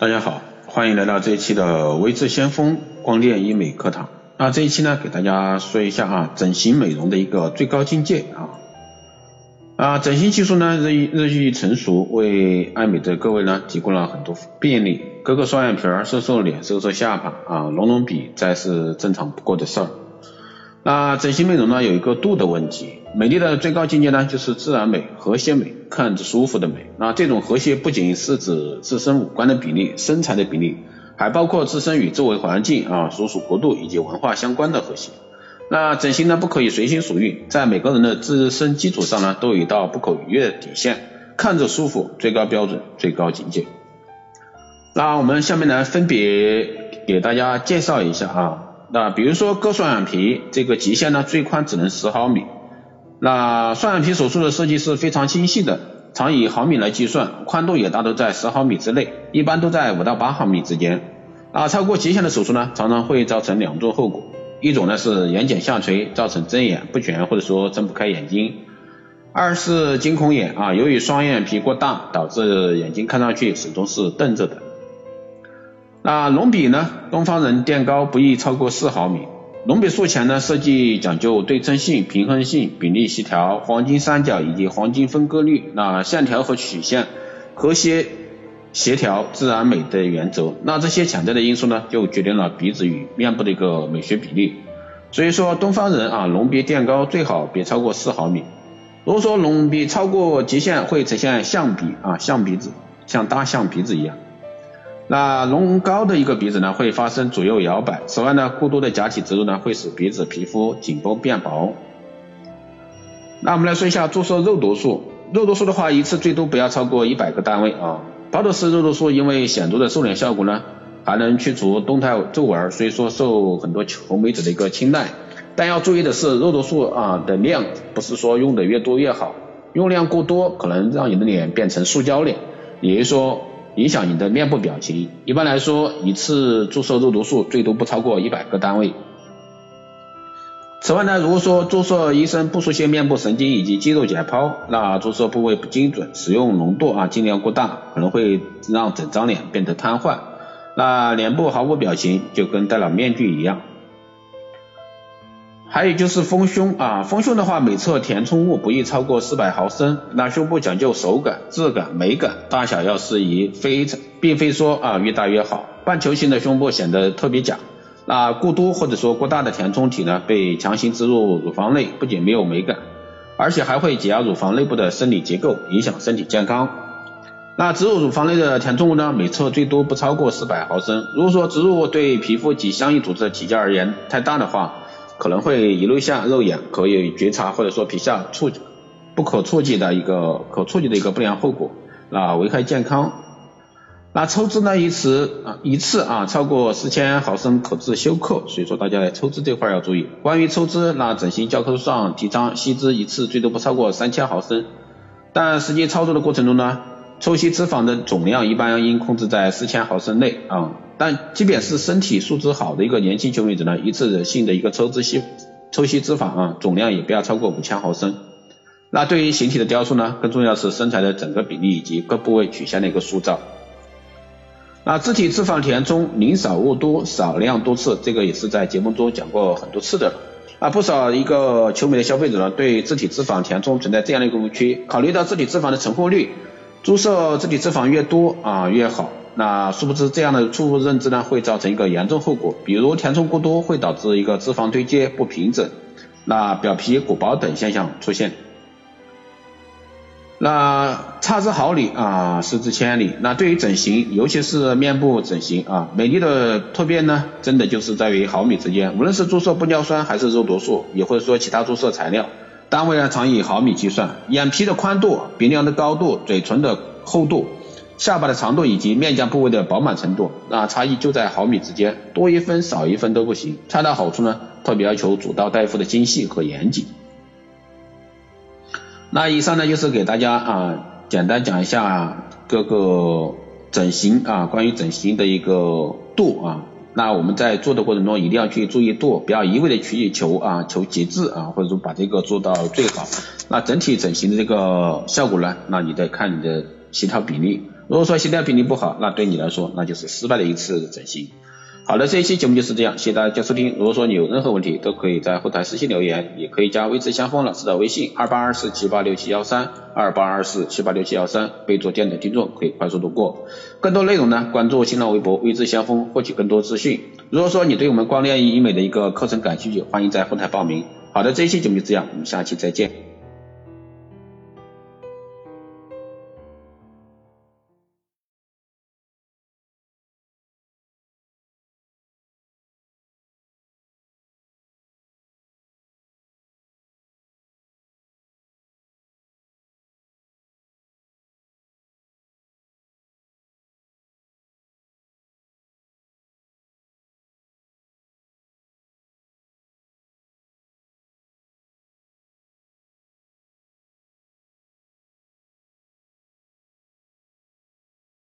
大家好，欢迎来到这一期的微智先锋光电医美课堂。那这一期呢，给大家说一下啊，整形美容的一个最高境界啊。啊，整形技术呢日益日益成熟，为爱美的各位呢提供了很多便利。割个双眼皮儿，瘦瘦脸，瘦瘦下巴啊，隆隆鼻，再是正常不过的事儿。那整形美容呢，有一个度的问题。美丽的最高境界呢，就是自然美、和谐美，看着舒服的美。那这种和谐不仅是指自身五官的比例、身材的比例，还包括自身与周围环境啊、所属国度以及文化相关的和谐。那整形呢，不可以随心所欲，在每个人的自身基础上呢，都有一道不可逾越的底线，看着舒服，最高标准、最高境界。那我们下面呢，分别给大家介绍一下啊。那比如说割双眼皮，这个极限呢，最宽只能十毫米。那双眼皮手术的设计是非常精细的，常以毫米来计算，宽度也大都在十毫米之内，一般都在五到八毫米之间。啊，超过极限的手术呢，常常会造成两种后果，一种呢是眼睑下垂，造成睁眼不全或者说睁不开眼睛；二是惊恐眼啊，由于双眼皮过大，导致眼睛看上去始终是瞪着的。那隆鼻呢，东方人垫高不宜超过四毫米。隆鼻术前呢，设计讲究对称性、平衡性、比例协调、黄金三角以及黄金分割率，那线条和曲线和谐协调、自然美的原则。那这些强调的因素呢，就决定了鼻子与面部的一个美学比例。所以说，东方人啊，隆鼻垫高最好别超过四毫米。如果说隆鼻超过极限，会呈现象鼻啊，象鼻子，像大象鼻子一样。那隆高的一个鼻子呢，会发生左右摇摆。此外呢，过多的假体植入呢，会使鼻子皮肤紧绷变薄。那我们来说一下注射肉毒素。肉毒素的话，一次最多不要超过一百个单位啊。包头式肉毒素因为显著的瘦脸效果呢，还能去除动态皱纹，所以说受很多求美者的一个青睐。但要注意的是，肉毒素啊的量不是说用的越多越好，用量过多可能让你的脸变成塑胶脸，也就是说。影响你的面部表情。一般来说，一次注射肉毒素最多不超过一百个单位。此外呢，如果说注射医生不熟悉面部神经以及肌肉解剖，那注射部位不精准，使用浓度啊尽量过大，可能会让整张脸变得瘫痪，那脸部毫无表情，就跟戴了面具一样。还有就是丰胸啊，丰胸的话，每侧填充物不宜超过四百毫升。那胸部讲究手感、质感、美感，大小要适宜，非常并非说啊越大越好。半球形的胸部显得特别假。那过多或者说过大的填充体呢，被强行植入乳房内，不仅没有美感，而且还会挤压乳房内部的生理结构，影响身体健康。那植入乳房内的填充物呢，每侧最多不超过四百毫升。如果说植入物对皮肤及相应组织的体积而言太大的话，可能会遗留下肉眼可以觉察或者说皮下触不可触及的一个可触及的一个不良后果，那危害健康。那抽脂呢一次啊一次啊超过四千毫升可致休克，所以说大家在抽脂这块要注意。关于抽脂，那整形教科书上提倡吸脂一次最多不超过三千毫升，但实际操作的过程中呢，抽吸脂肪的总量一般应控制在四千毫升内啊。但即便是身体素质好的一个年轻求美者呢，一次性的一个抽脂吸抽吸脂肪啊，总量也不要超过五千毫升。那对于形体的雕塑呢，更重要是身材的整个比例以及各部位曲线的一个塑造。那自体脂肪填充宁少勿多，少量多次，这个也是在节目中讲过很多次的。啊，不少一个求美的消费者呢，对自体脂肪填充存在这样的一个误区，考虑到自体脂肪的成活率，注射自体脂肪越多啊越好。那殊不知这样的错误认知呢，会造成一个严重后果，比如填充过多会导致一个脂肪堆积不平整，那表皮鼓包等现象出现。那差之毫厘啊，失之千里。那对于整形，尤其是面部整形啊，美丽的突变呢，真的就是在于毫米之间。无论是注射玻尿酸还是肉毒素，也或者说其他注射材料，单位呢常以毫米计算。眼皮的宽度、鼻梁的高度、嘴唇的厚度。下巴的长度以及面颊部位的饱满程度，那差异就在毫米之间，多一分少一分都不行。恰到好处呢，特别要求主刀大夫的精细和严谨。那以上呢就是给大家啊简单讲一下各个整形啊关于整形的一个度啊。那我们在做的过程中一定要去注意度，不要一味的去求啊求极致啊，或者说把这个做到最好。那整体整形的这个效果呢，那你得看你的协调比例。如果说协调比例不好，那对你来说那就是失败的一次整形。好的，这一期节目就是这样，谢谢大家收听。如果说你有任何问题，都可以在后台私信留言，也可以加微知相锋老师的微信二八二四七八六七幺三二八二四七八六七幺三，备注电台听众可以快速度过。更多内容呢，关注新浪微博微知相锋，获取更多资讯。如果说你对我们光电医美的一个课程感兴趣，欢迎在后台报名。好的，这一期节目就这样，我们下期再见。